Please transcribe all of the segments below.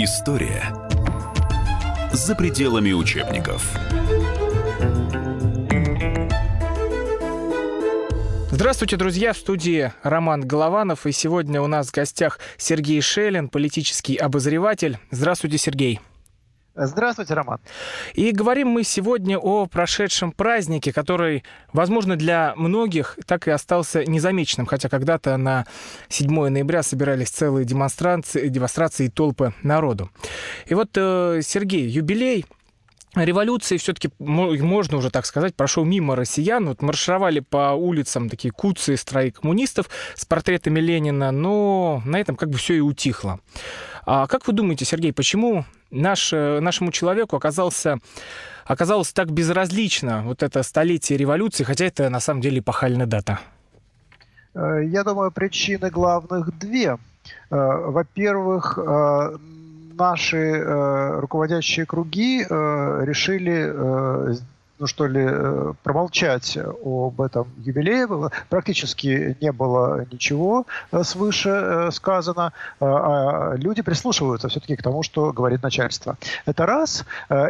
История за пределами учебников. Здравствуйте, друзья! В студии Роман Голованов. И сегодня у нас в гостях Сергей Шелин, политический обозреватель. Здравствуйте, Сергей. Здравствуйте, Роман. И говорим мы сегодня о прошедшем празднике, который, возможно, для многих так и остался незамеченным, хотя когда-то на 7 ноября собирались целые демонстрации, демонстрации и толпы народу. И вот, э, Сергей, юбилей революции все-таки, можно уже так сказать, прошел мимо россиян. Вот маршировали по улицам такие куцы строи коммунистов с портретами Ленина, но на этом как бы все и утихло. А как вы думаете, Сергей, почему наш, э, нашему человеку оказался, оказалось так безразлично вот это столетие революции, хотя это на самом деле эпохальная дата? Э, я думаю, причины главных две. Э, во-первых, наши руководящие круги решили ну что ли, э, промолчать об этом юбилее. Практически не было ничего э, свыше э, сказано. А люди прислушиваются все-таки к тому, что говорит начальство. Это раз.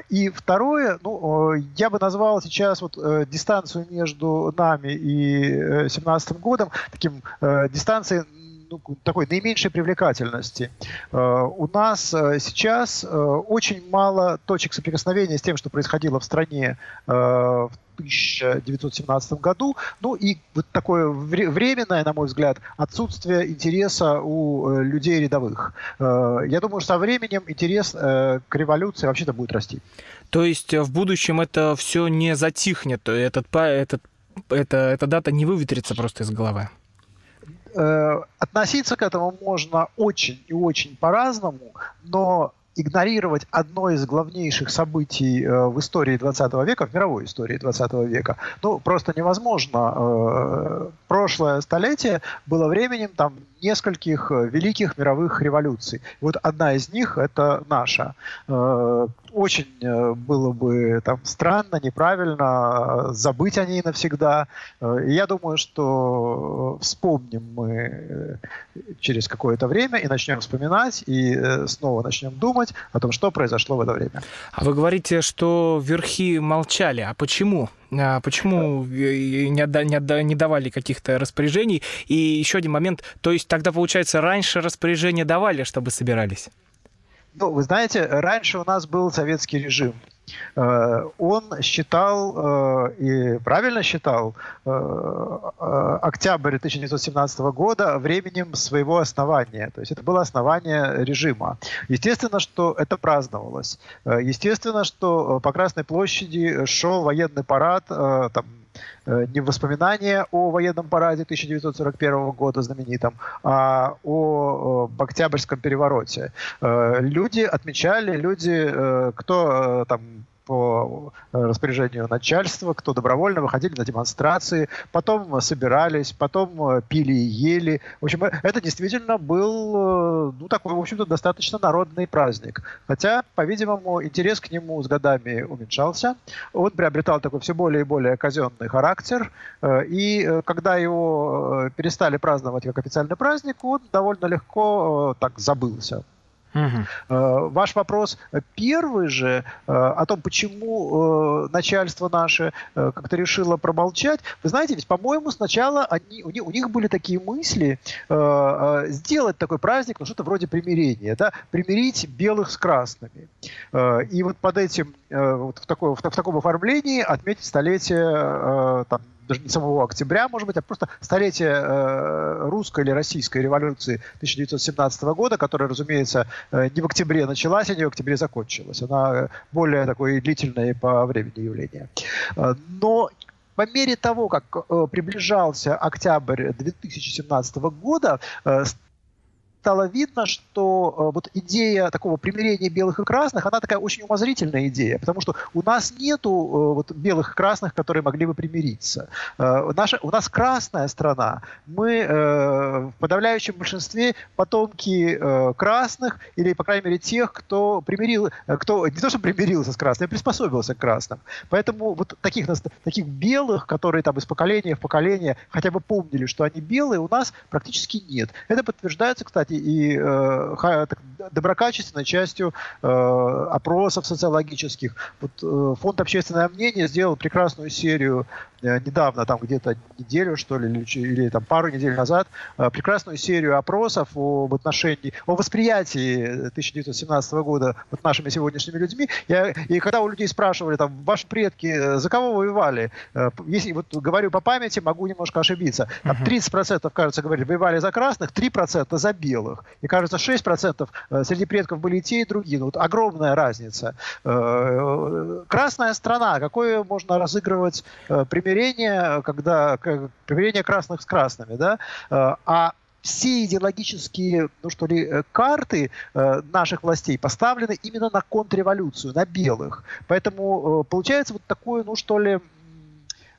И второе, ну, я бы назвал сейчас вот дистанцию между нами и 17 годом таким дистанцией ну, такой наименьшей привлекательности. Э, у нас э, сейчас э, очень мало точек соприкосновения с тем, что происходило в стране в 1917 году. Ну и вот такое временное, на мой взгляд, отсутствие интереса у людей рядовых. Я думаю, что со временем интерес к революции вообще-то будет расти. То есть в будущем это все не затихнет, этот, этот, эта, эта дата не выветрится просто из головы? Э, относиться к этому можно очень и очень по-разному, но игнорировать одно из главнейших событий э, в истории 20 века, в мировой истории 20 века, ну, просто невозможно. Э, прошлое столетие было временем там нескольких великих мировых революций. Вот одна из них – это наша очень э, было бы там странно, неправильно забыть о ней навсегда. Э, я думаю, что вспомним мы через какое-то время и начнем вспоминать, и э, снова начнем думать о том, что произошло в это время. А вы говорите, что верхи молчали. А почему? А почему не, отда, не, отда, не давали каких-то распоряжений? И еще один момент, то есть тогда, получается, раньше распоряжения давали, чтобы собирались? Ну, вы знаете, раньше у нас был советский режим. Э, он считал, э, и правильно считал, э, октябрь 1917 года временем своего основания. То есть это было основание режима. Естественно, что это праздновалось. Естественно, что по Красной площади шел военный парад, там, не воспоминания о военном параде 1941 года знаменитом, а о, о Октябрьском перевороте. Э, люди отмечали, люди, э, кто там по э, распоряжению начальства, кто добровольно выходили на демонстрации, потом собирались, потом э, пили и ели. В общем, э, это действительно был, ну, такой, в общем-то, достаточно народный праздник. Хотя, по-видимому, интерес к нему с годами уменьшался. Он приобретал такой все более и более казенный характер. И когда его перестали праздновать как официальный праздник, он довольно легко так забылся. Угу. Ваш вопрос первый же э, о том, почему э, начальство наше как-то решило промолчать. Вы знаете, ведь, по-моему, сначала они, у, них, у них были такие мысли сделать такой праздник, ну что-то вроде примирения, да, примирить белых с красными. И вот под этим, вот в, такой, в, в таком оформлении отметить столетие там, даже не самого октября, может быть, а просто столетие э, русской или российской революции 1917 года, которая, разумеется, э, не в октябре началась, а не в октябре закончилась. Она более такое длительное по времени явление. Э, но по мере того, как э, приближался октябрь 2017 года, э, стало видно, что э, вот идея такого примирения белых и красных, она такая очень умозрительная идея, потому что у нас нету э, вот белых и красных, которые могли бы примириться. Э, наша, у нас красная страна, мы в подавляющем большинстве потомки красных, или, по крайней мере, тех, кто примирил, кто не то, что примирился с красным, а приспособился к красным. Поэтому вот таких, таких белых, которые там из поколения в поколение хотя бы помнили, что они белые, у нас практически нет. Это подтверждается, кстати, и э, доброкачественной частью опросов социологических. Вот фонд «Общественное мнение» сделал прекрасную серию недавно, там где-то неделю, что ли, или, или там пару недель назад, прекрасную серию опросов об отношении, о восприятии 1917 года вот нашими сегодняшними людьми. Я, и когда у людей спрашивали, там, ваши предки, за кого воевали? Если вот говорю по памяти, могу немножко ошибиться. Там 30% кажется, говорили, воевали за красных, 3% за белых. И кажется, 6% э, среди предков были и те, и другие. Ну, вот огромная разница. Э, красная страна. Какое можно разыгрывать э, примирение, когда примирение красных с красными, да? А все идеологические, ну что ли, карты э, наших властей поставлены именно на контрреволюцию, на белых. Поэтому э, получается вот такое, ну что ли, Э,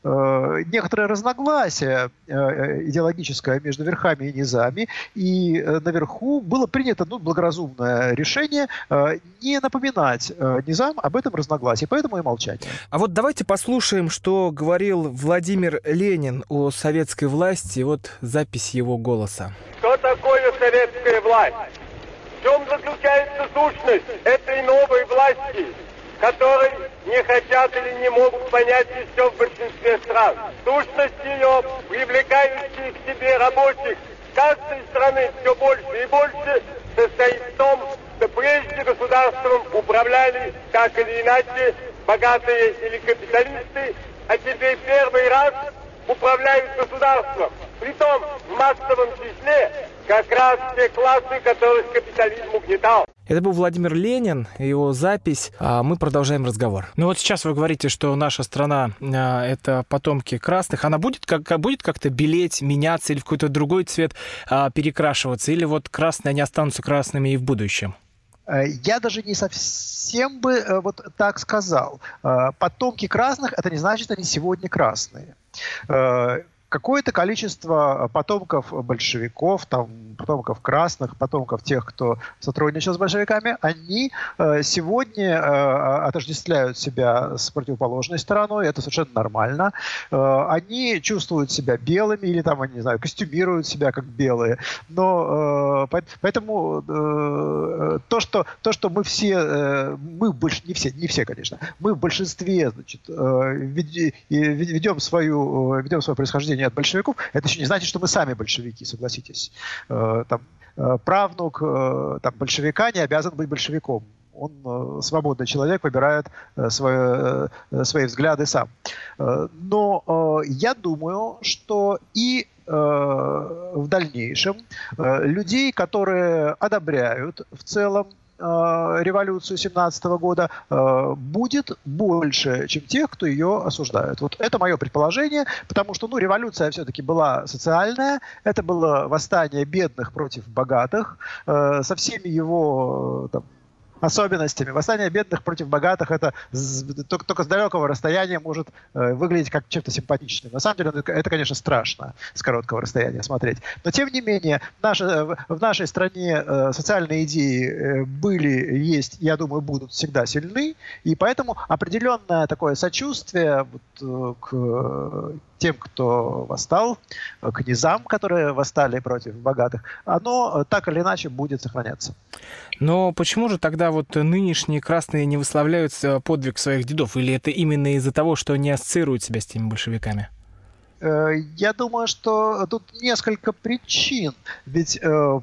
некоторое разногласие э, идеологическое между верхами и низами, и э, наверху было принято ну, благоразумное решение не напоминать низам об этом разногласии, поэтому и молчание. А вот давайте послушаем, что говорил Владимир Ленин о советской власти, вот запись его голоса. Что такое советская власть? В чем заключается сущность этой новой власти? Который не хотят или не могут понять еще в большинстве стран. Сущность ее, привлекающая к себе рабочих каждой страны все больше и больше, состоит в том, что прежде государством управляли так или иначе богатые или капиталисты, а теперь первый раз управляют государством. Притом в массовом числе как раз те классы, которых капитализм угнетал. Это был Владимир Ленин, его запись. А мы продолжаем разговор. Ну вот сейчас вы говорите, что наша страна а, это потомки красных. Она будет как будет как-то белеть, меняться или в какой-то другой цвет а, перекрашиваться, или вот красные они останутся красными и в будущем? Э, я даже не совсем бы э, вот так сказал. Э, потомки красных это не значит, что они сегодня красные какое-то количество потомков большевиков, там, потомков красных, потомков тех, кто сотрудничал с большевиками, они э, сегодня э, отождествляют себя с противоположной стороной, это совершенно нормально. Э, они чувствуют себя белыми или там, не знаю, костюмируют себя как белые. Но э, поэтому э, то, что, то, что мы все, э, мы больше, не все, не все, конечно, мы в большинстве значит, э, ведем, свою, э, ведем свое происхождение от большевиков, это еще не значит, что мы сами большевики, согласитесь. Э, там, э, правнук э, там, большевика не обязан быть большевиком. Он свободный человек, выбирает свои, свои взгляды сам. Но я думаю, что и в дальнейшем людей, которые одобряют в целом революцию 17 года э, будет больше, чем тех, кто ее осуждает. Вот это мое предположение, потому что ну, революция все-таки была социальная, это было восстание бедных против богатых, э, со всеми его там, особенностями. Восстание бедных против богатых это только, только с далекого расстояния может э, выглядеть как чем-то симпатичным. На самом деле это, это, конечно, страшно с короткого расстояния смотреть. Но тем не менее, наша, в нашей стране э, социальные идеи э, были, есть, я думаю, будут всегда сильны, и поэтому определенное такое сочувствие вот, к тем, кто восстал, к низам, которые восстали против богатых, оно так или иначе будет сохраняться. Но почему же тогда вот нынешние красные не выславляют подвиг своих дедов? Или это именно из-за того, что они ассоциируют себя с теми большевиками? Э, я думаю, что тут несколько причин. Ведь э,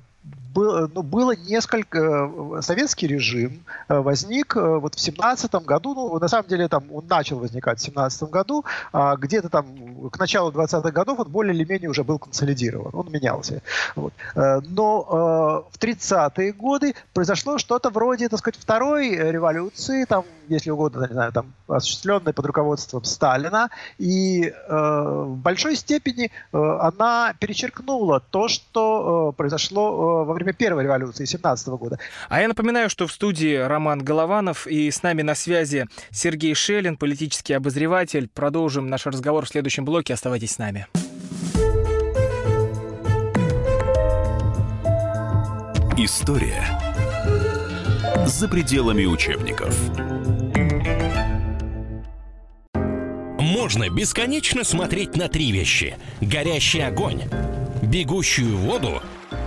было, ну, было несколько... Э, советский режим э, возник э, вот в семнадцатом году, ну, на самом деле там он начал возникать в семнадцатом году, а где-то там к началу 20-х годов он более или менее уже был консолидирован, он менялся. Вот. Но в 30-е годы произошло что-то вроде, так сказать, второй революции, там, если угодно, не знаю, там, осуществленной под руководством Сталина, и в большой степени она перечеркнула то, что произошло во время время первой революции 17 года. А я напоминаю, что в студии Роман Голованов и с нами на связи Сергей Шелин, политический обозреватель. Продолжим наш разговор в следующем блоке. Оставайтесь с нами. История за пределами учебников. Можно бесконечно смотреть на три вещи. Горящий огонь, бегущую воду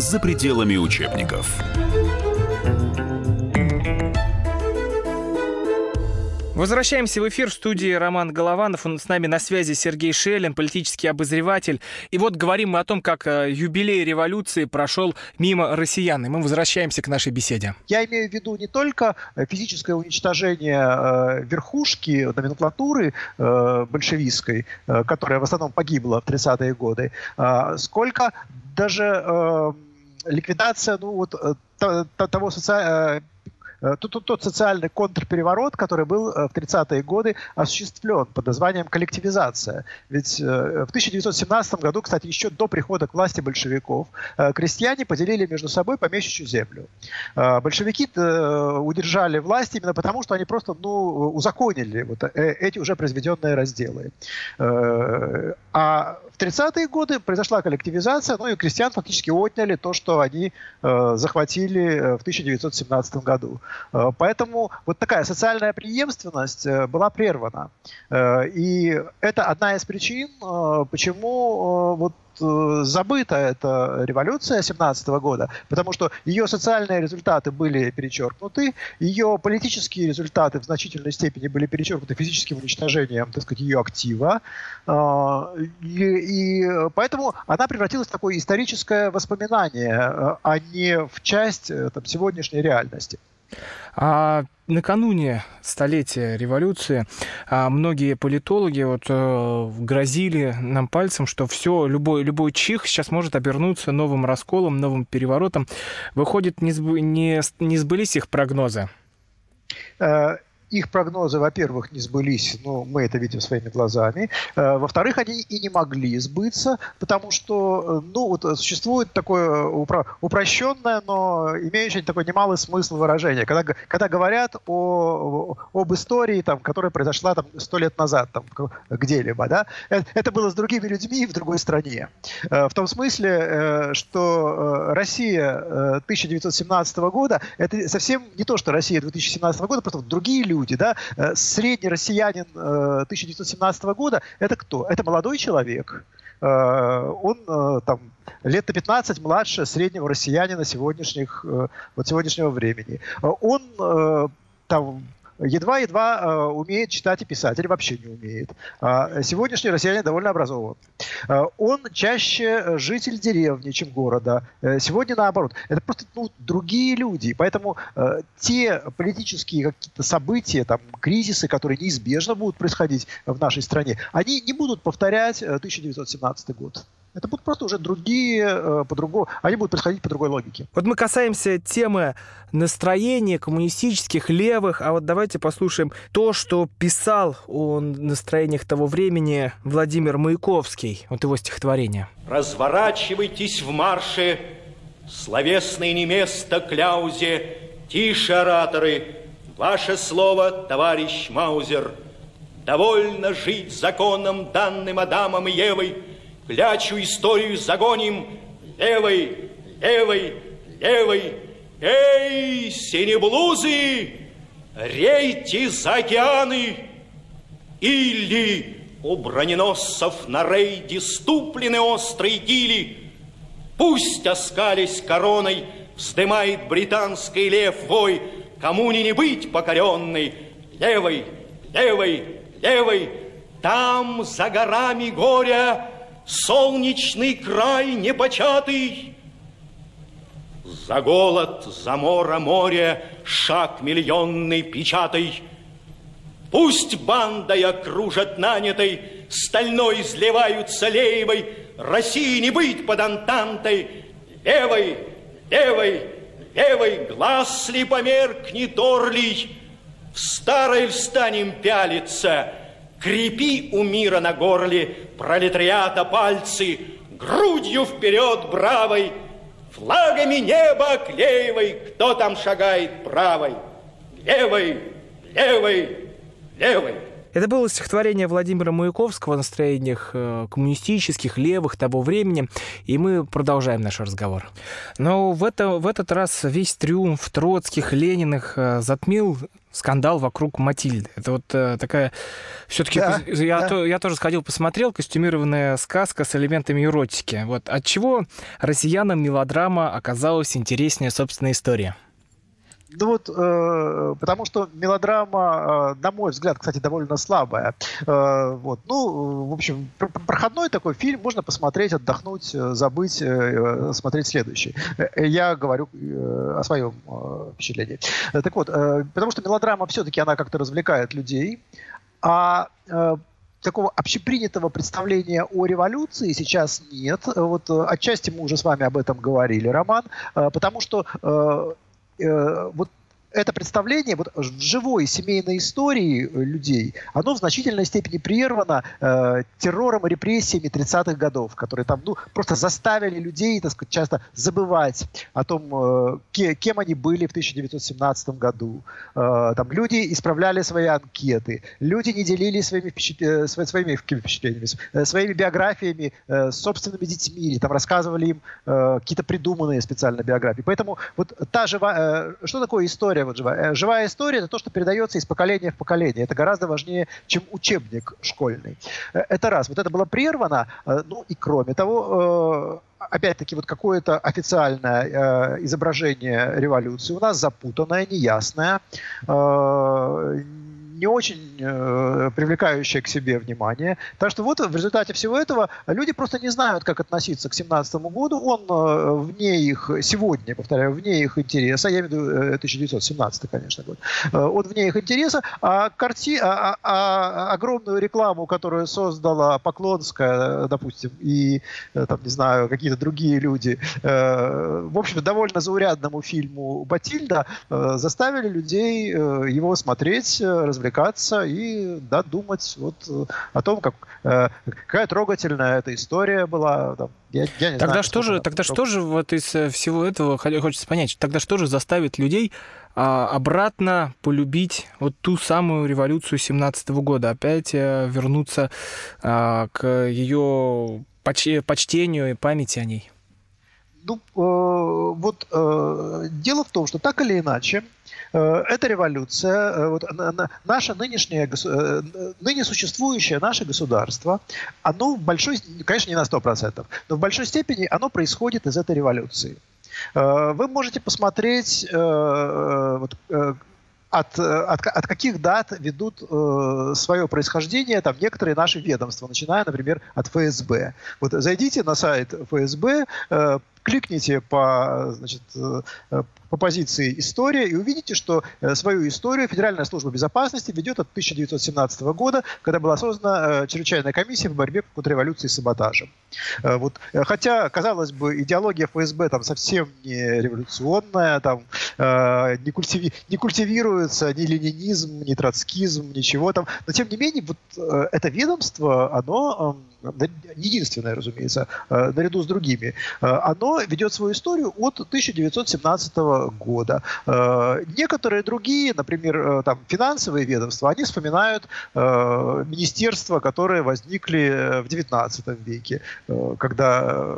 за пределами учебников. Возвращаемся в эфир в студии Роман Голованов. Он с нами на связи Сергей Шелин, политический обозреватель. И вот говорим мы о том, как э, юбилей революции прошел мимо россиян. И мы возвращаемся к нашей беседе. Я имею в виду не только э, физическое уничтожение э, верхушки номенклатуры большевистской, которая в основном погибла в 30-е годы, а сколько даже ликвидация ну, вот, того социального Э, тот, тот социальный контрпереворот, который был э, в 30-е годы осуществлен под названием коллективизация. Ведь э, в 1917 году, кстати, еще до прихода к власти большевиков, крестьяне поделили между собой помещичью землю. Большевики удержали власть именно потому, что они просто ну, узаконили вот эти уже произведенные разделы. А в 30-е годы произошла коллективизация, ну и крестьян фактически отняли то, что они захватили в 1917 году. Э, поэтому вот такая социальная преемственность э, была прервана. Э, и это одна из причин, почему вот забыта эта революция 17 года, потому что ее социальные результаты были перечеркнуты, ее политические результаты в значительной степени были перечеркнуты физическим уничтожением, так сказать, ее актива, и, и поэтому она превратилась в такое историческое воспоминание, а не в часть там, сегодняшней реальности. А накануне столетия революции а, многие политологи вот, э, грозили нам пальцем, что все, любой, любой чих сейчас может обернуться новым расколом, новым переворотом. Выходит, не, сб... не, не сбылись их прогнозы? Э, их прогнозы, во-первых, не сбылись, ну, мы это видим своими глазами. Э, во-вторых, они и не могли сбыться, потому что, э, ну, вот существует такое упро- упрощенное, но имеющее такой немалый смысл выражение. Когда, когда говорят о, об истории, там, которая произошла там сто лет назад, там, где-либо, да, это, было с другими людьми в другой стране. Э, в том смысле, что Россия 1917 года, это совсем не то, что Россия 2017 года, просто другие люди, люди, да, э, средний россиянин 1917 э, года – это кто? Это молодой человек, э, он там лет на 15 младше среднего россиянина сегодняшних, вот сегодняшнего времени. Он там едва-едва э, умеет читать и писать, или вообще не умеет. А сегодняшний россиянин довольно образован. Э, он чаще житель деревни, чем города. Э, сегодня наоборот. Это просто ну, другие люди. Поэтому те политические какие-то события, там, кризисы, которые неизбежно будут происходить в нашей стране, они не будут повторять 1917 год. Это будут просто уже другие, э, по-другому, они будут происходить по другой логике. Вот мы касаемся темы настроения коммунистических, левых, а вот давайте послушаем то, что писал о настроениях того времени Владимир Маяковский, вот его стихотворение. Разворачивайтесь в марше, словесное не место кляузе, тише, ораторы, ваше слово, товарищ Маузер. Довольно жить законом, данным Адамом и Евой, клячу историю загоним. Левой, левой, левой. Эй, синеблузы, рейте за океаны, или у броненосцев на рейде ступлены острые гили, Пусть, оскались короной, вздымает британский лев вой, Кому не не быть покоренной, левой, левой, левой, Там за горами горя солнечный край непочатый. За голод, за мора море, шаг миллионный печатай. Пусть бандой окружат нанятой, стальной изливаются лейвой, России не быть под антантой, левой, левой, левой, глаз ли померкнет орлий, в старой встанем пялиться — Крепи у мира на горле пролетариата пальцы, Грудью вперед, бравой, Флагами неба оклеивай, кто там шагает правой, левой, левой, левой. Это было стихотворение Владимира Маяковского о настроениях э, коммунистических, левых того времени, и мы продолжаем наш разговор. Но в, это, в этот раз весь триумф Троцких, Лениных э, затмил скандал вокруг Матильды. Это вот э, такая... Все-таки Да, я, да. то- я тоже сходил, посмотрел, костюмированная сказка с элементами эротики. Вот от чего россиянам мелодрама оказалась интереснее собственной истории? Ну вот, э, потому что мелодрама, э, на мой взгляд, кстати, довольно слабая. Э, вот, ну, в общем, пр- пр- проходной такой фильм, можно посмотреть, отдохнуть, э, забыть, э, э, смотреть следующий. Э, Я говорю э, о своем э, впечатлении. Так вот, э, потому что мелодрама все-таки она как-то развлекает людей, а э, такого общепринятого представления о революции сейчас нет. Вот отчасти мы уже с вами об этом говорили, Роман, потому что вот это представление вот, в живой семейной истории э, людей, оно в значительной степени прервано э, террором и репрессиями 30-х годов, которые там ну, просто заставили людей, так сказать, часто забывать о том, э, ке- кем они были в 1917 году. Э, там люди исправляли свои анкеты, люди не делились своими, впечат- э, сво- своими впечатлениями, э, своими биографиями э, собственными детьми, или там рассказывали им э, какие-то придуманные специально биографии. Поэтому вот та живая... э, что такое история вот живая? Э, Живая история — это то, что передается из поколения в поколение. Это гораздо важнее, чем учебник школьный. Э, Это раз. Вот это было прервано. Э, Ну и кроме того, опять-таки, вот какое-то официальное изображение революции у нас запутанное, неясное, э, не очень э, привлекающее к себе внимание. Так что вот в результате всего этого люди просто не знают, как относиться к 17 году. Он э, вне их, сегодня, повторяю, вне их интереса, я имею в виду э, 1917, конечно, год, Э, он вне их интереса, а, карти... а, а- а огромную рекламу, которую создала Поклонская, э, допустим, и, э, там, не знаю, какие-то другие люди, э, в общем, довольно заурядному фильму «Батильда» э, заставили людей э, его смотреть, э, развлекаться и да, думать вот э, о том, как, э, какая трогательная эта история была. там. Я, я не Тогда знаю, что же, тогда что же вот из э, всего этого хо- хочется понять? Тогда что же заставит людей а, обратно полюбить вот ту самую революцию 17 года, опять вернуться а, к ее поч- почтению и памяти о ней? Ну, э, вот э, дело в том, что так или иначе, э, эта революция, э, вот, на- на- наше нынешнее, э, ныне существующее наше государство, оно в большой, конечно, не на 100%, но в большой степени оно происходит из этой революции. Вы можете посмотреть вот, от, от, от каких дат ведут э, свое происхождение там некоторые наши ведомства, начиная, например, от ФСБ. Вот зайдите на сайт ФСБ, э, кликните по, значит, э, по позиции «История» и увидите, что э, свою историю Федеральная служба безопасности ведет от 1917 года, когда была создана э, чрезвычайная комиссия по борьбе конtra революции и саботажем. Вот. Хотя, казалось бы, идеология ФСБ там совсем не революционная, там не, культиви- не культивируется ни ленинизм, ни троцкизм, ничего там. Но тем не менее, вот это ведомство, оно единственное, разумеется, наряду с другими, э, ведет свою историю от 1917 года. Э, Некоторые другие, например, э, там финансовые ведомства, они вспоминают э, министерства, которые возникли в 19 веке, когда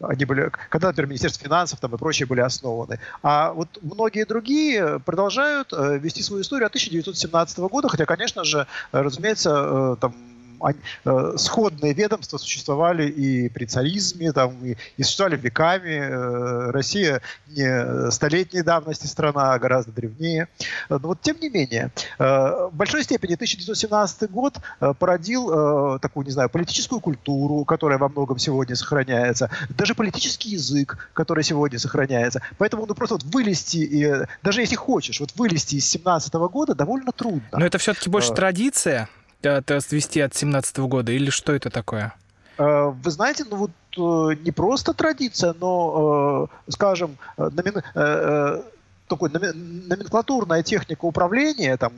они были, когда, например, Министерство финансов там и прочие были основаны. А вот многие другие продолжают вести свою историю от 1917 года, хотя, конечно же, разумеется, там они- э, сходные ведомства существовали и при царизме, там, и, и существовали веками. Э, Россия не столетней давности страна, а гораздо древнее. Э, Но вот тем не менее, э, в большой степени 1917 год породил э, такую, не знаю, политическую культуру, которая во многом сегодня сохраняется, даже политический язык, который сегодня сохраняется. Поэтому ну, просто вот вылезти, и, даже если хочешь, вот вылезти из 17 года довольно трудно. Но это все-таки больше традиция э, то есть вести от 17 года, или что это такое? Э, Вы знаете, ну вот э, не просто традиция, но, скажем, номин- такой номенклатурная техника управления, там,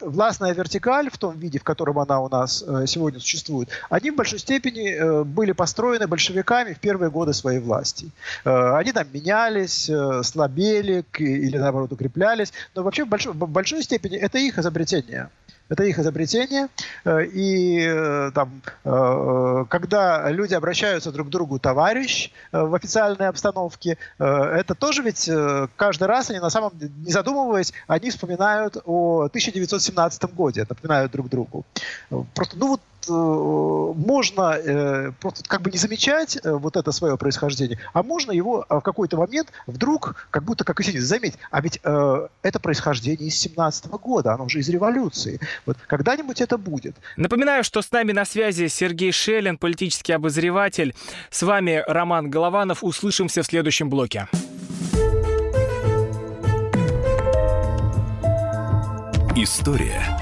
властная вертикаль в том виде, в котором она у нас сегодня существует, они в большой степени были построены большевиками в первые годы своей власти. Они там менялись, слабели или наоборот укреплялись, но вообще в большой, в большой степени это их изобретение. Это их изобретение. Э, и э, там, э, когда люди обращаются друг к другу товарищ в официальной обстановке, это тоже ведь каждый раз они на самом деле, не задумываясь, они вспоминают о 1917 году, напоминают друг другу. Просто, ну вот можно э, просто как бы не замечать э, вот это свое происхождение, а можно его в какой-то момент вдруг, как будто как и сидит, заметить. А ведь это происхождение из 17 года, оно уже из революции. Вот когда-нибудь это будет. Напоминаю, что с нами на связи Сергей Шелин, политический обозреватель. С вами Роман Голованов. Услышимся в следующем блоке. История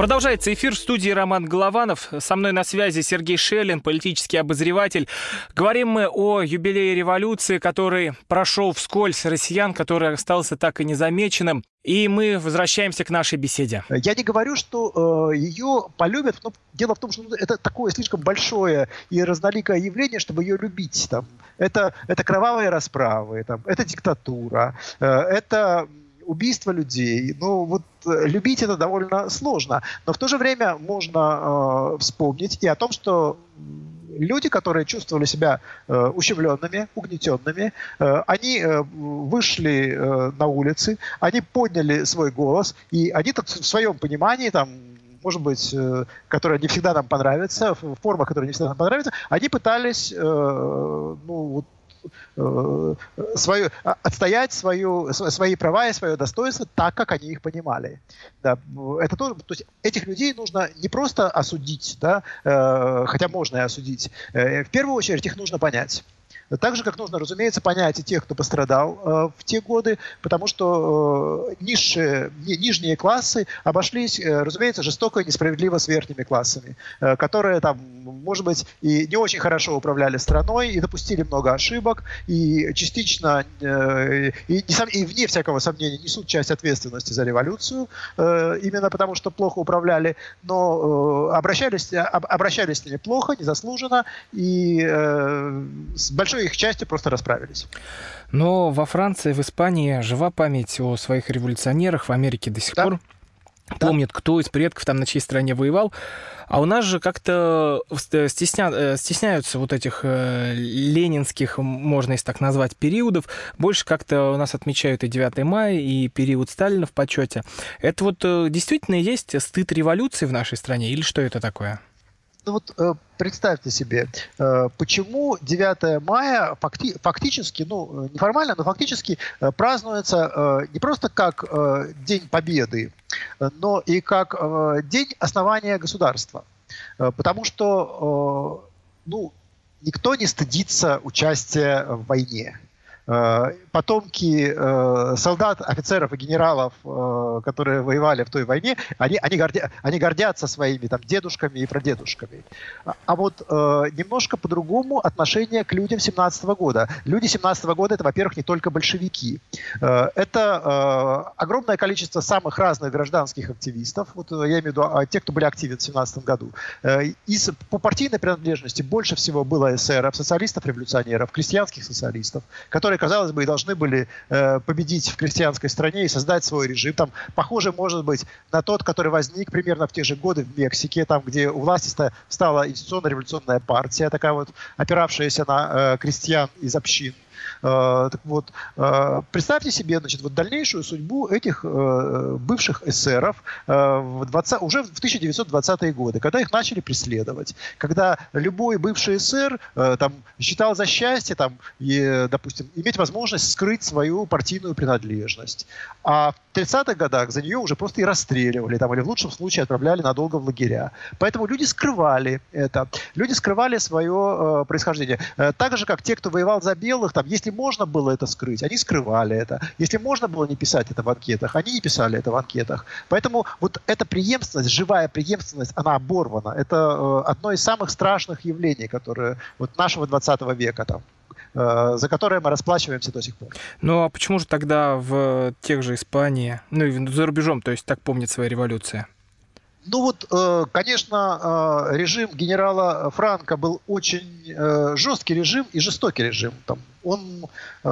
Продолжается эфир в студии Роман Голованов. Со мной на связи Сергей Шелин, политический обозреватель. Говорим мы о юбилее революции, который прошел вскользь россиян, который остался так и незамеченным. И мы возвращаемся к нашей беседе. Я не говорю, что э, ее полюбят, но дело в том, что это такое слишком большое и разноликое явление, чтобы ее любить. Там. Это, это кровавые расправы, там, это диктатура, э, это убийство людей. Ну, вот э, любить это довольно сложно. Но в то же время можно э, вспомнить и о том, что люди, которые чувствовали себя э, ущемленными, угнетенными, э, они э, вышли э, на улицы, они подняли свой голос, и они так в своем понимании, там, может быть, э, которая не всегда нам понравится, в формах, которые не всегда нам понравятся, они пытались э, ну, вот, свою, а, отстоять свою, свои права и свое достоинство так, как они их понимали. Да, это тоже, то есть этих людей нужно не просто осудить, да, э, хотя можно и осудить, э, в первую очередь их нужно понять. Так же, как нужно, разумеется, понять и тех, кто пострадал э, в те годы, потому что э, низшие, ни, нижние классы обошлись, э, разумеется, жестоко и несправедливо с верхними классами, э, которые там, может быть, и не очень хорошо управляли страной, и допустили много ошибок, и частично, э, и, сом, и вне всякого сомнения, несут часть ответственности за революцию, э, именно потому что плохо управляли, но э, обращались, об, обращались с ними плохо, незаслуженно, и э, с большой их частью просто расправились. Но во Франции, в Испании жива память о своих революционерах, в Америке до сих да. пор да. помнят, кто из предков там на чьей стороне воевал. А у нас же как-то стесня... Э, стесняются вот этих э, ленинских, можно если так назвать, периодов. Больше как-то у нас отмечают и 9 мая, и период Сталина в почете. Это вот э, действительно есть стыд революции в нашей стране или что это такое? Ну вот э, представьте себе, э, почему 9 мая факти фактически, ну, неформально, но фактически э, празднуется не просто как День Победы, но и как День основания государства. Потому что, ну, никто не стыдится участия в войне. Э, потомки э, солдат, офицеров и генералов, э, которые воевали в той войне, они, они, гордя, они гордятся своими там, дедушками и прадедушками. А, а вот немножко по-другому отношение к людям 17 года. Люди 17 года это, во-первых, не только большевики. Это огромное количество самых разных гражданских активистов, вот я имею в виду а, те, кто были активны в 17 году. Из, по партийной принадлежности больше всего было эсеров, социалистов, революционеров, крестьянских социалистов, которые казалось бы, и должны были э, победить в крестьянской стране и создать свой режим. Там, похоже, может быть, на тот, который возник примерно в те же годы в Мексике, там, где у власти стала институционно-революционная партия, такая вот, опиравшаяся на э, крестьян из общин. Э, так вот, э, представьте себе, значит, вот дальнейшую судьбу этих э, бывших эсеров в 20, уже в 1920-е годы, когда их начали преследовать, когда любой бывший эсер там, считал за счастье, там, и, допустим, иметь возможность скрыть свою партийную принадлежность. А в 30-х годах за нее уже просто и расстреливали, там, или в лучшем случае отправляли надолго в лагеря. Поэтому люди скрывали это. Люди скрывали свое э, происхождение. Э, так же, как те, кто воевал за белых, там, если можно было это скрыть, они скрывали это. Если можно было не писать это в анкетах, они не писали это в анкетах. Поэтому вот эта преемственность, живая преемственность, она оборвана. Это э, одно из самых страшных явлений, которые вот нашего 20 века там э, за которое мы расплачиваемся до сих пор. Ну а почему же тогда в тех же Испании, ну и за рубежом, то есть так помнит своя революция? Ну вот, э, конечно, режим генерала Франка был очень жесткий режим и жестокий режим. Там он э,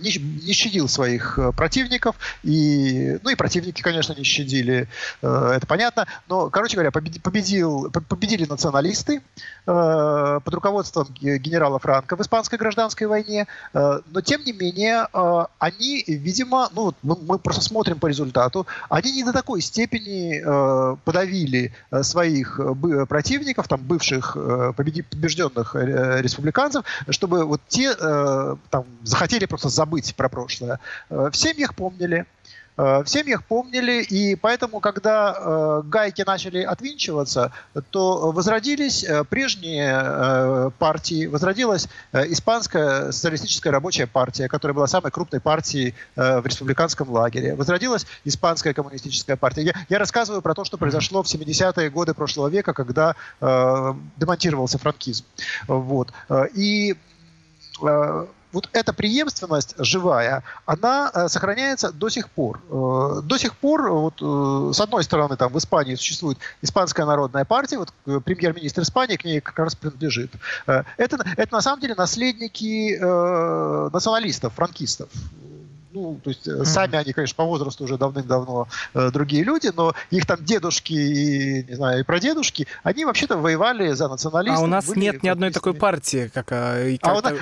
не, не щадил своих э, противников, и, ну и противники, конечно, не щадили, э, это понятно, но, короче говоря, победил, победил, победили националисты э, под руководством генерала Франка в испанской гражданской войне, э, но, тем не менее, э, они, видимо, ну, мы, мы просто смотрим по результату, они не до такой степени э, подавили э, своих э, противников, там, бывших э, побежденных республиканцев, чтобы вот те э, там, захотели просто забыть про прошлое. Э, в семьях помнили. Э, в семьях помнили, и поэтому, когда э, гайки начали отвинчиваться, то возродились э, прежние э, партии, возродилась э, Испанская социалистическая рабочая партия, которая была самой крупной партией э, в республиканском лагере, возродилась Испанская коммунистическая партия. Я, я рассказываю про то, что произошло в 70-е годы прошлого века, когда э, демонтировался франкизм. Вот. Э, и вот эта преемственность живая, она э, сохраняется до сих пор. Э, до сих пор, вот, с одной стороны, там в Испании существует Испанская народная партия, вот премьер-министр Испании к ней как раз принадлежит. Это, это на самом деле наследники э, националистов, франкистов ну, то есть mm-hmm. сами они, конечно, по возрасту уже давным-давно э, другие люди, но их там дедушки и, не знаю, и прадедушки, они вообще-то воевали за националистов. А у нас нет ни одной такой партии, как... А, и как а, у нас,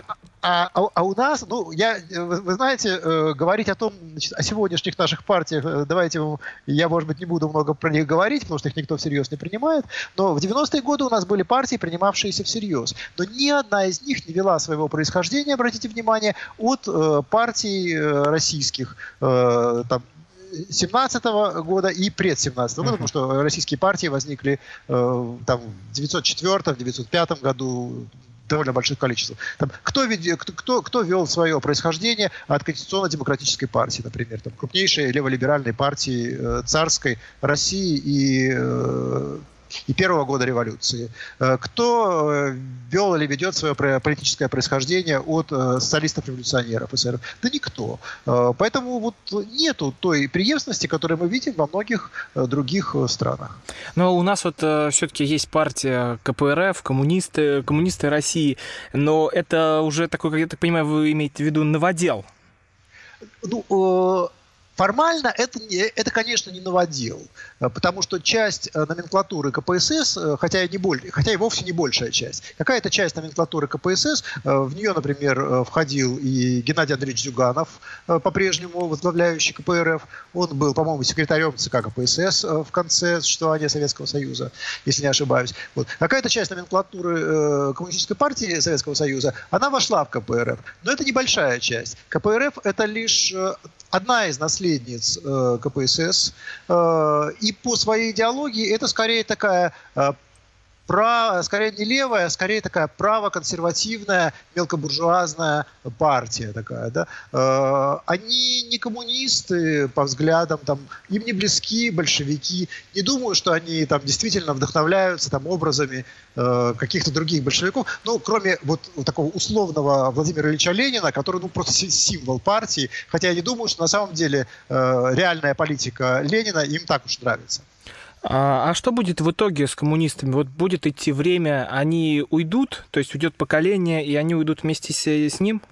а, а, а у нас, ну, я, вы, вы знаете, э, говорить о том, значит, о сегодняшних наших партиях, э, давайте, я, может быть, не буду много про них говорить, потому что их никто всерьез не принимает, но в 90-е годы у нас были партии, принимавшиеся всерьез, но ни одна из них не вела своего происхождения, обратите внимание, от э, партий э, российских, э, там, 17 -го года и пред 17 -го года, потому что российские партии возникли э, там, в 904-905 году, довольно больших количествах. Там, кто, кто, кто вел свое происхождение от Конституционно-демократической партии, например, там, крупнейшей леволиберальной партии э, царской России и э, и первого года революции. Э, кто э, вел или ведет свое политическое происхождение от э, социалистов-революционеров, эсеров? Да никто. Поэтому вот нету той преемственности, которую мы видим во многих других странах. Но у нас вот все-таки есть партия КПРФ, коммунисты, коммунисты России, но это уже такой, как я так понимаю, вы имеете в виду новодел. Ну, Формально это, это, конечно, не новодел, э, потому что часть э, номенклатуры КПСС, э, хотя и, не боль, хотя и вовсе не большая часть, какая-то часть номенклатуры КПСС, в нее, например, входил и Геннадий Андреевич Зюганов, по-прежнему возглавляющий КПРФ, он был, по-моему, секретарем ЦК КПСС в конце существования Советского Союза, если не ошибаюсь. Вот. Какая-то часть номенклатуры Коммунистической партии Советского Союза, она вошла в КПРФ, но это небольшая часть. КПРФ это лишь одна из наследниц э, КПСС. Э, и по своей идеологии это скорее такая э, право, скорее не левая, а скорее такая правоконсервативная, мелкобуржуазная партия такая, да. Э, они не коммунисты по взглядам, там, им не близки большевики. Не думаю, что они там действительно вдохновляются там образами э, каких-то других большевиков, ну, кроме вот, такого условного Владимира Ильича Ленина, который, ну, просто символ партии, хотя я не думаю, что на самом деле э, реальная политика Ленина им так уж нравится. А, а что будет в итоге с коммунистами? Вот будет идти время, они уйдут, то есть уйдет поколение, и они уйдут вместе с, с ним?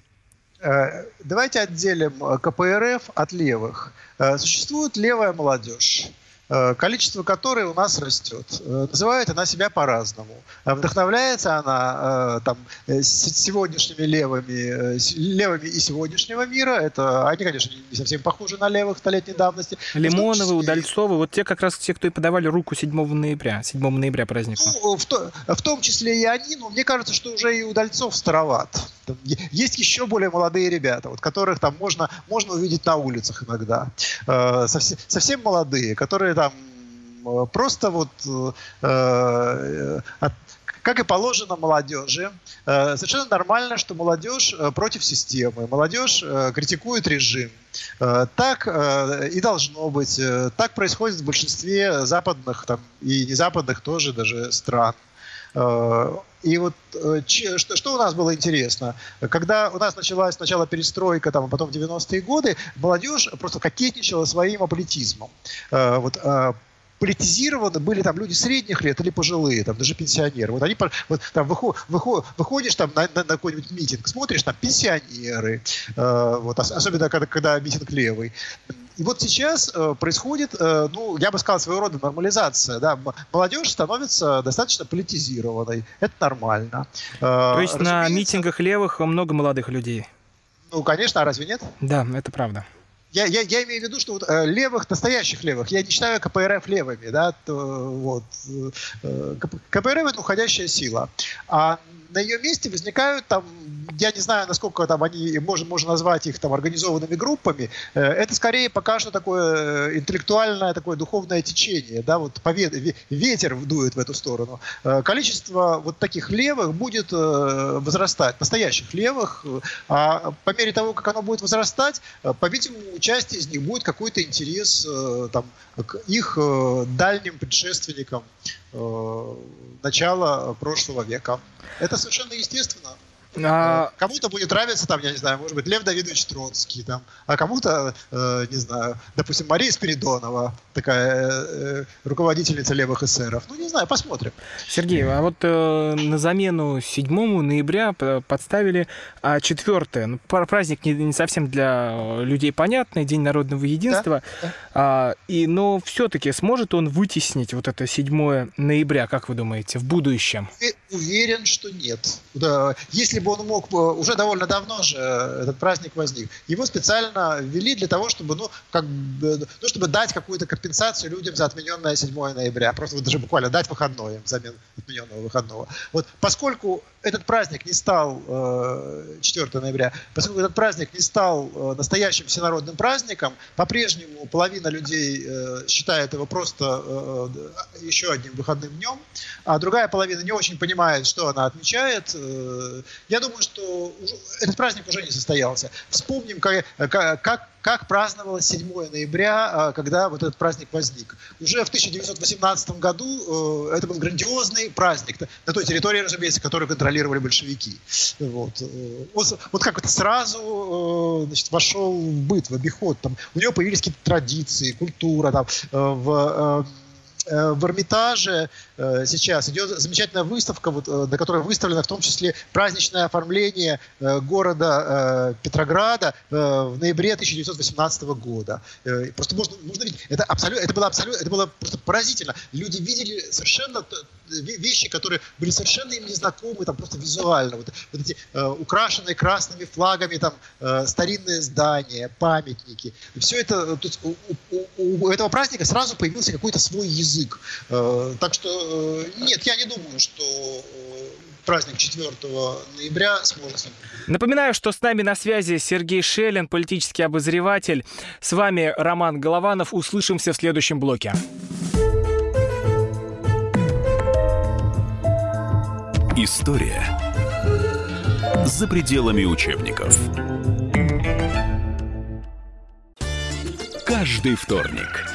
Э, давайте отделим КПРФ от левых. Э, существует левая молодежь. Э, количество которой у нас растет. Э, называет она себя по-разному. Э, вдохновляется она там, сегодняшними левыми, левыми и сегодняшнего мира. Это они, конечно, не совсем похожи на левых столетней давности. Лимоновы, числе... Удальцовы, вот те как раз те, кто и подавали руку 7 ноября, 7 ноября празднику. Ну, в, то, в том числе и они, но мне кажется, что уже и Удальцов староват. Там есть еще более молодые ребята, вот, которых там можно, можно увидеть на улицах иногда. Совсем, совсем молодые, которые там э, просто вот э, от, как и положено молодежи, совершенно нормально, что молодежь против системы, молодежь критикует режим. Так и должно быть. Так происходит в большинстве западных там, и незападных тоже даже стран. И вот что, что у нас было интересно? Когда у нас началась сначала перестройка, там, а потом 90-е годы, молодежь просто кокетничала своим аполитизмом. Вот политизированы были там люди средних лет или пожилые, там даже пенсионеры. Вот они вот, там выход, выход, выходишь там на, на, на какой-нибудь митинг, смотришь там пенсионеры, э, вот, особенно когда, когда митинг левый. И вот сейчас э, происходит, э, ну, я бы сказал, своего рода нормализация. Да? Молодежь становится достаточно политизированной. Это нормально. Э, То есть Разумеется, на митингах левых много молодых людей? Ну, конечно, а разве нет? Да, это правда я, я, я имею в виду, что вот, э, левых, настоящих левых, я не считаю КПРФ левыми, да, то, вот, э, КПРФ это уходящая сила. А на ее месте возникают там, я не знаю, насколько там они, можно, можно назвать их там организованными группами, э, это скорее пока что такое э, интеллектуальное, такое духовное течение, да, вот повед, ветер дует в эту сторону. Э, количество вот таких левых будет возрастать, настоящих левых, а по мере того, как оно будет возрастать, по-видимому, часть из них будет какой-то интерес там, к их дальним предшественникам начала прошлого века. Это совершенно естественно. А... Кому-то будет нравиться, там, я не знаю, может быть, Лев Давидович Троцкий, там, а кому-то, э, не знаю, допустим, Мария Спиридонова, такая э, руководительница левых эсеров. Ну, не знаю, посмотрим. Сергей, а вот э, на замену 7 ноября подставили а 4 ну, праздник не, не совсем для людей понятный, День народного единства, да? Да. А, и, но все-таки сможет он вытеснить вот это 7 ноября, как вы думаете, в будущем? Уверен, что нет. Да. Если бы он мог, уже довольно давно же этот праздник возник, его специально ввели для того, чтобы, ну, как, ну, чтобы дать какую-то компенсацию людям за отмененное 7 ноября. Просто вот даже буквально дать выходное взамен отмененного выходного. Вот поскольку этот праздник не стал э, 4 ноября, поскольку этот праздник не стал э, настоящим всенародным праздником, по-прежнему половина людей э, считает его просто э, еще одним выходным днем, а другая половина не очень понимает, что она отмечает. Э, я думаю, что этот праздник уже не состоялся. Вспомним, как, как как праздновалось 7 ноября, а, когда вот этот праздник возник. Уже в 1918 году э, это был грандиозный праздник на той территории, разумеется, которую контролировали большевики. Вот, э, вот, как это сразу э, значит, вошел в быт, в обиход. Там, у него появились какие-то традиции, культура. Там, в в Эрмитаже сейчас идет замечательная выставка, вот, э, на которой выставлено в том числе праздничное оформление города Петрограда в ноябре 1918 года. Просто можно, можно видеть, это, абсолютно, это, было абсолютно, это было просто поразительно. Люди видели совершенно вещи, которые были совершенно им незнакомы, там просто визуально. Вот, вот эти украшенные красными флагами там старинные здания, памятники. все это, у, у, у этого праздника сразу появился какой-то свой язык. Э, так что э, нет, я не думаю, что э, праздник 4 ноября сможет. Напоминаю, что с нами на связи Сергей Шелин, политический обозреватель. С вами Роман Голованов. Услышимся в следующем блоке. История за пределами учебников. Каждый вторник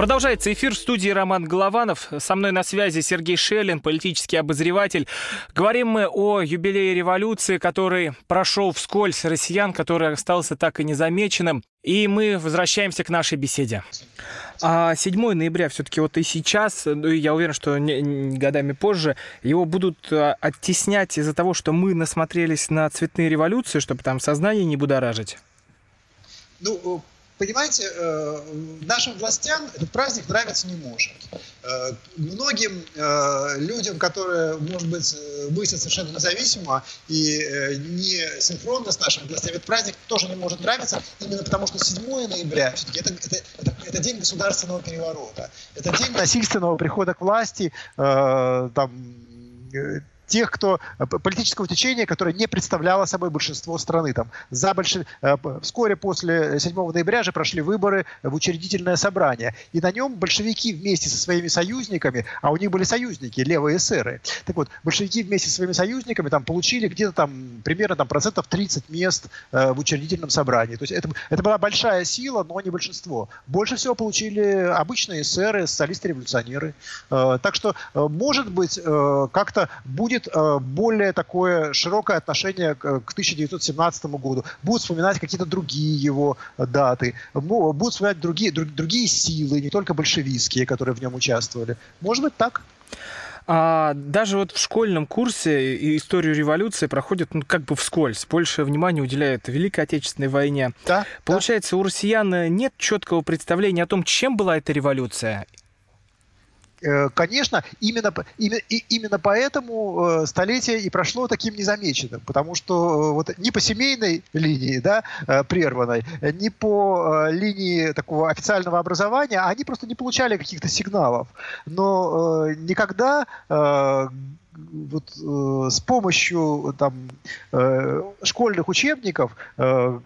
Продолжается эфир в студии Роман Голованов. Со мной на связи Сергей Шелин, политический обозреватель. Говорим мы о юбилее революции, который прошел вскользь россиян, который остался так и незамеченным. И мы возвращаемся к нашей беседе. А 7 ноября все-таки вот и сейчас, ну, я уверен, что годами позже, его будут а, оттеснять из-за того, что мы насмотрелись на цветные революции, чтобы там сознание не будоражить. Ну, понимаете, э, нашим властям этот праздник нравиться не может. Э, многим э, людям, которые, может быть, мыслят совершенно независимо и не синхронно с нашими властями, этот праздник тоже не может нравиться, именно потому что 7 ноября все-таки это, это, это, это день государственного переворота. Это день насильственного прихода к власти, там, тех, кто э, политического течения, которое не представляло собой большинство страны. Там, за больш... Э, вскоре после 7 ноября же прошли выборы в учредительное собрание. И на нем большевики вместе со своими союзниками, а у них были союзники, левые эсеры. Так вот, большевики вместе со своими союзниками там, получили где-то там примерно там, процентов 30 мест э, в учредительном собрании. То есть это, это была большая сила, но не большинство. Больше всего получили обычные эсеры, социалисты-революционеры. Э, так что, э, может быть, э, как-то будет будет э, более такое широкое отношение к 1917 году. Будут вспоминать какие-то другие его даты. Будут вспоминать другие, другие силы, не только большевистские, которые в нем участвовали. Может быть так. А даже вот в школьном курсе историю революции проходит ну, как бы вскользь. Больше внимания уделяют Великой Отечественной войне. Да, Получается, да. у россиян нет четкого представления о том, чем была эта революция Э, конечно, именно, именно, именно поэтому э, столетие и прошло таким незамеченным, потому что э, вот ни по семейной линии, да, прерванной, ни по линии такого официального образования они просто не получали каких-то сигналов. Но никогда вот э, с помощью там э, школьных учебников э,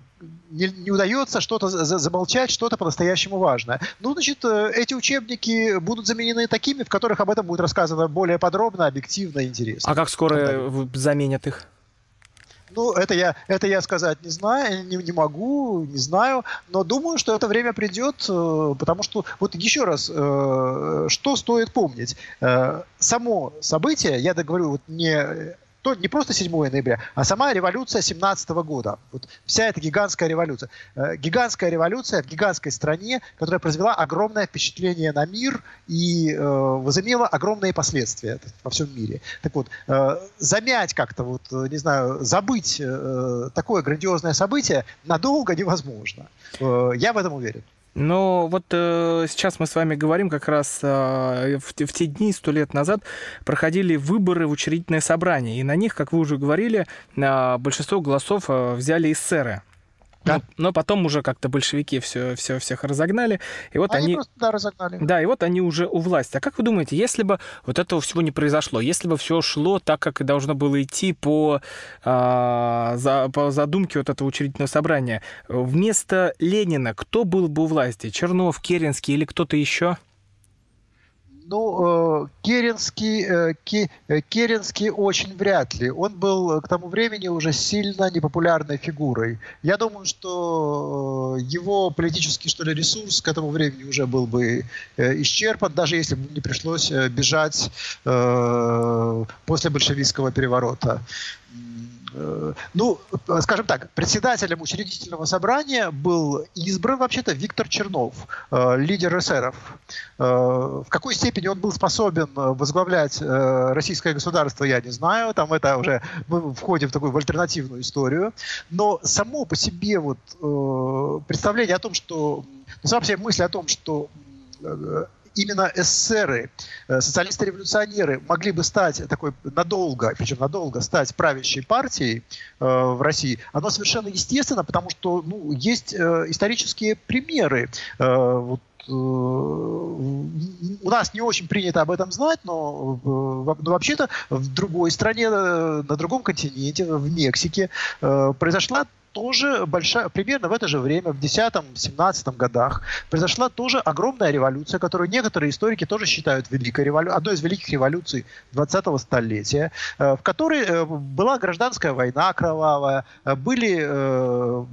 не, не удается что-то за, замолчать, что-то по-настоящему важное. Ну, значит, э, эти учебники будут заменены такими, в которых об этом будет рассказано более подробно, объективно и интересно. А как скоро заменят их? Ну, это я, это я сказать не знаю, не, не могу, не знаю, но думаю, что это время придет, э, потому что, вот еще раз, э, что стоит помнить? Само событие, я договорю, вот не то не просто 7 ноября, а сама революция 17 года. Вот вся эта гигантская революция. Э, гигантская революция в гигантской стране, которая произвела огромное впечатление на мир и э, возымела огромные последствия во всем мире. Так вот, э, замять как-то, вот, э, не знаю, забыть такое грандиозное событие надолго невозможно. Я в этом уверен. Но вот э, сейчас мы с вами говорим как раз э, в, в те дни, сто лет назад, проходили выборы в учредительное собрание. И на них, как вы уже говорили, э, большинство голосов э, взяли эсеры. Да. Но, но потом уже как-то большевики все, все, всех разогнали. И вот они, они просто, да, разогнали. Да, и вот они уже у власти. А как вы думаете, если бы вот этого всего не произошло, если бы все шло так, как и должно было идти по, а, за, по задумке вот этого учредительного собрания, вместо Ленина кто был бы у власти? Чернов, Керенский или кто-то еще? Ну, э, Керенский, э, э, Керенский очень вряд ли. Он был к тому времени уже сильно непопулярной фигурой. Я думаю, что его политический, что ли, ресурс к этому времени уже был бы исчерпан, даже если бы не пришлось бежать после большевистского переворота. Э, ну, скажем так, председателем учредительного собрания был избран вообще-то Виктор Чернов, э, лидер эсеров. Э, в какой степени он был способен возглавлять российское государство, я не знаю. Там это уже мы входим в такую в альтернативную историю. Но само по себе вот представление о том, что ну, сама мысль о том, что именно эсеры, э, социалисты-революционеры могли бы стать такой надолго, причем надолго, стать правящей партией э, в России, оно совершенно естественно, потому что ну, есть э, исторические примеры. Вот, у нас не очень принято об этом знать, но, но вообще-то в другой стране, на другом континенте, в Мексике, произошла тоже большая, примерно в это же время, в 10-17 годах, произошла тоже огромная революция, которую некоторые историки тоже считают великой революцией, одной из великих революций 20-го столетия, в которой была гражданская война кровавая, были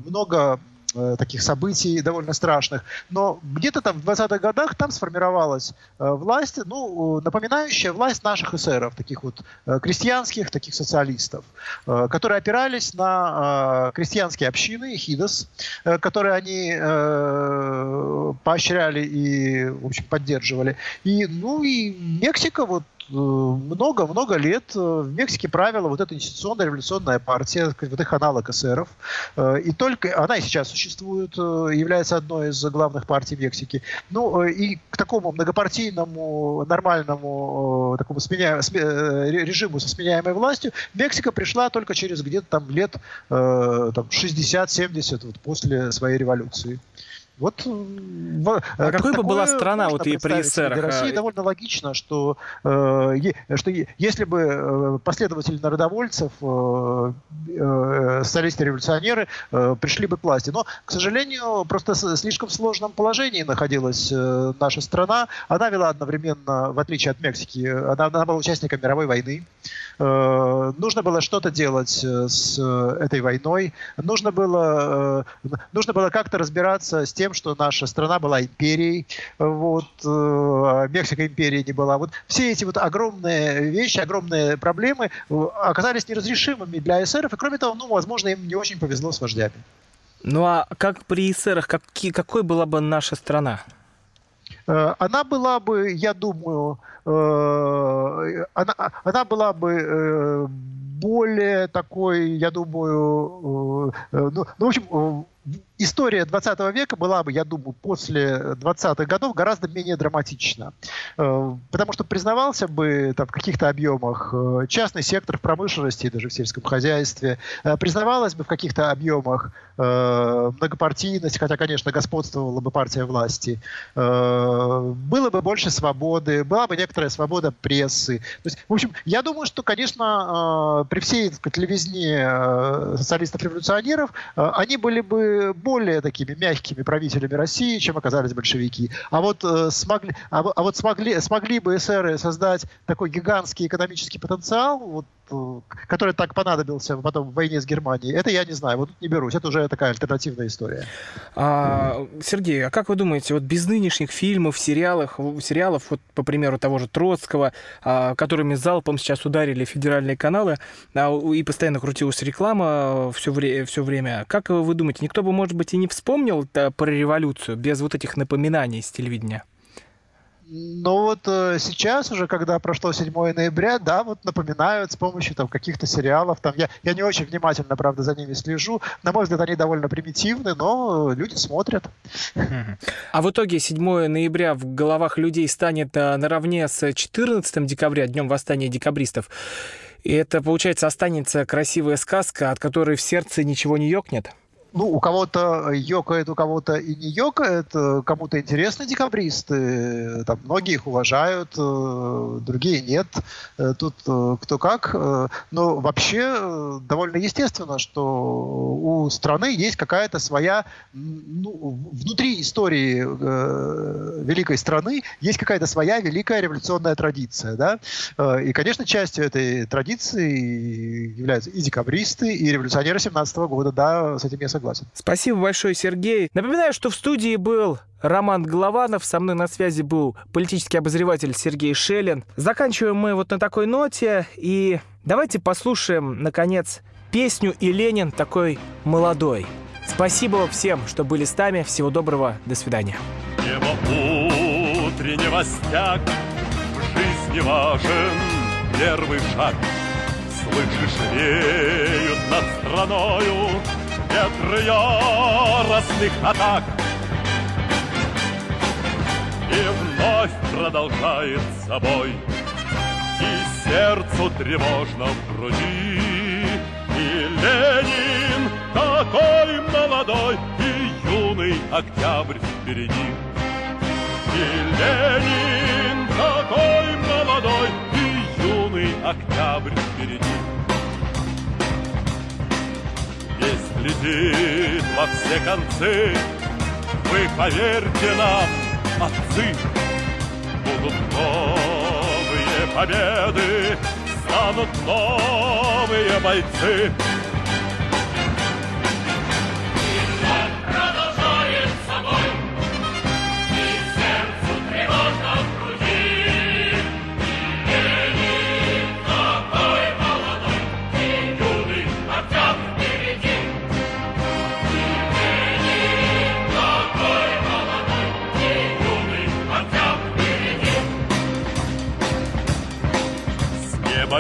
много Э, таких событий довольно страшных. Но где-то там в 20-х годах там сформировалась э, власть, ну, напоминающая власть наших эсеров, таких вот э, крестьянских, таких социалистов, э, которые опирались на э, крестьянские общины, хидос, э, которые они э, поощряли и, в общем, поддерживали. И, ну, и Мексика вот много-много лет э, в Мексике правила вот эта институционная революционная партия, вот их аналог эсеров. Э, и только она и сейчас существует, э, является одной из главных партий Мексики. Ну и к такому многопартийному, нормальному такому сменя... режиму со сменяемой властью Мексика пришла только через где-то там лет там, 60-70 вот после своей революции. Вот, а э, какой бы была страна вот и при СССР? Для России довольно логично, что, э, что если бы э, последователи народовольцев, э, э, социалисты-революционеры э, пришли бы к власти. Но, к сожалению, просто в слишком сложном положении находилась э, наша страна. Она вела одновременно, в отличие от Мексики, она, она была участником мировой войны. Э, нужно было что-то делать э, с этой войной. Нужно было, э, нужно было как-то разбираться с тем, что наша страна была империей, вот, э, Мексика империя не была. Вот все эти вот огромные вещи, огромные проблемы э, оказались неразрешимыми для эсеров, и кроме того, ну, возможно, им не очень повезло с вождями. Ну а как при эсерах, как, какой была бы наша страна? Э, она была бы, я думаю, она, она была бы более такой, я думаю, ну, ну в общем, история 20 века была бы, я думаю, после 20-х годов гораздо менее драматична. Э, потому что признавался бы там, в каких-то объемах э, частный сектор в промышленности, даже в сельском хозяйстве, э, признавалась бы в каких-то объемах многопартийность, хотя, конечно, господствовала бы партия власти. Было бы больше свободы, была бы некоторая свобода прессы. То есть, в общем, я думаю, что, конечно, при всей сказать, левизне социалистов-революционеров они были бы более такими мягкими правителями России, чем оказались большевики. А вот, э, смогли, а, а вот смогли, смогли бы эсеры создать такой гигантский экономический потенциал, вот, э, который так понадобился потом в войне с Германией, это я не знаю, вот не берусь, это уже такая альтернативная история. А, Сергей, а как вы думаете, вот без нынешних фильмов, сериалов, сериалов вот, по примеру того же Троцкого, а, которыми залпом сейчас ударили федеральные каналы, а, и постоянно крутилась реклама все, вре все время, как вы думаете, никто бы, может быть, и не вспомнил про революцию без вот этих напоминаний с телевидения? Ну вот э, сейчас уже, когда прошло 7 ноября, да, вот напоминают с помощью там каких-то сериалов. Там я, я не очень внимательно, правда, за ними слежу. На мой взгляд, они довольно примитивны, но люди смотрят. А в итоге 7 ноября в головах людей станет э, наравне с 14 декабря, днем восстания декабристов. И это, получается, останется красивая сказка, от которой в сердце ничего не ёкнет? Ну, у кого-то йокает, у кого-то и не йокает, э, кому-то интересны декабристы, там многие их уважают, э, другие нет, э, тут кто как. Но вообще довольно естественно, что у страны есть какая-то своя, ну, внутри истории великой страны есть какая-то своя великая революционная традиция, да, и, конечно, частью этой традиции являются и декабристы, и революционеры 17 года, да, с этим я согласен согласен. Спасибо большое, Сергей. Напоминаю, что в студии был Роман Голованов, со мной на связи был политический обозреватель Сергей Шелин. Заканчиваем мы вот на такой ноте, и давайте послушаем, наконец, песню «И Ленин такой молодой». Спасибо всем, что были с нами. Всего доброго. До свидания. Небо утреннего стяг в жизни важен первый шаг. Слышишь, реют над страною ветры яростных атак. И вновь продолжает собой, И сердцу тревожно в груди. И Ленин такой молодой, И юный октябрь впереди. И Ленин такой молодой, И юный октябрь впереди. Летит во все концы. Вы поверьте нам, отцы, будут новые победы, станут новые бойцы.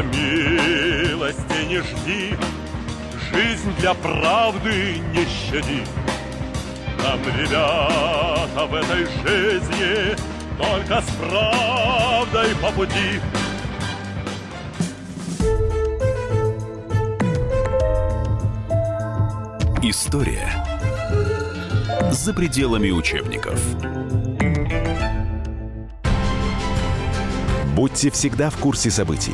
Неба милости не жди, Жизнь для правды не щади. Нам, ребята, в этой жизни Только с правдой по пути. История за пределами учебников. Будьте всегда в курсе событий.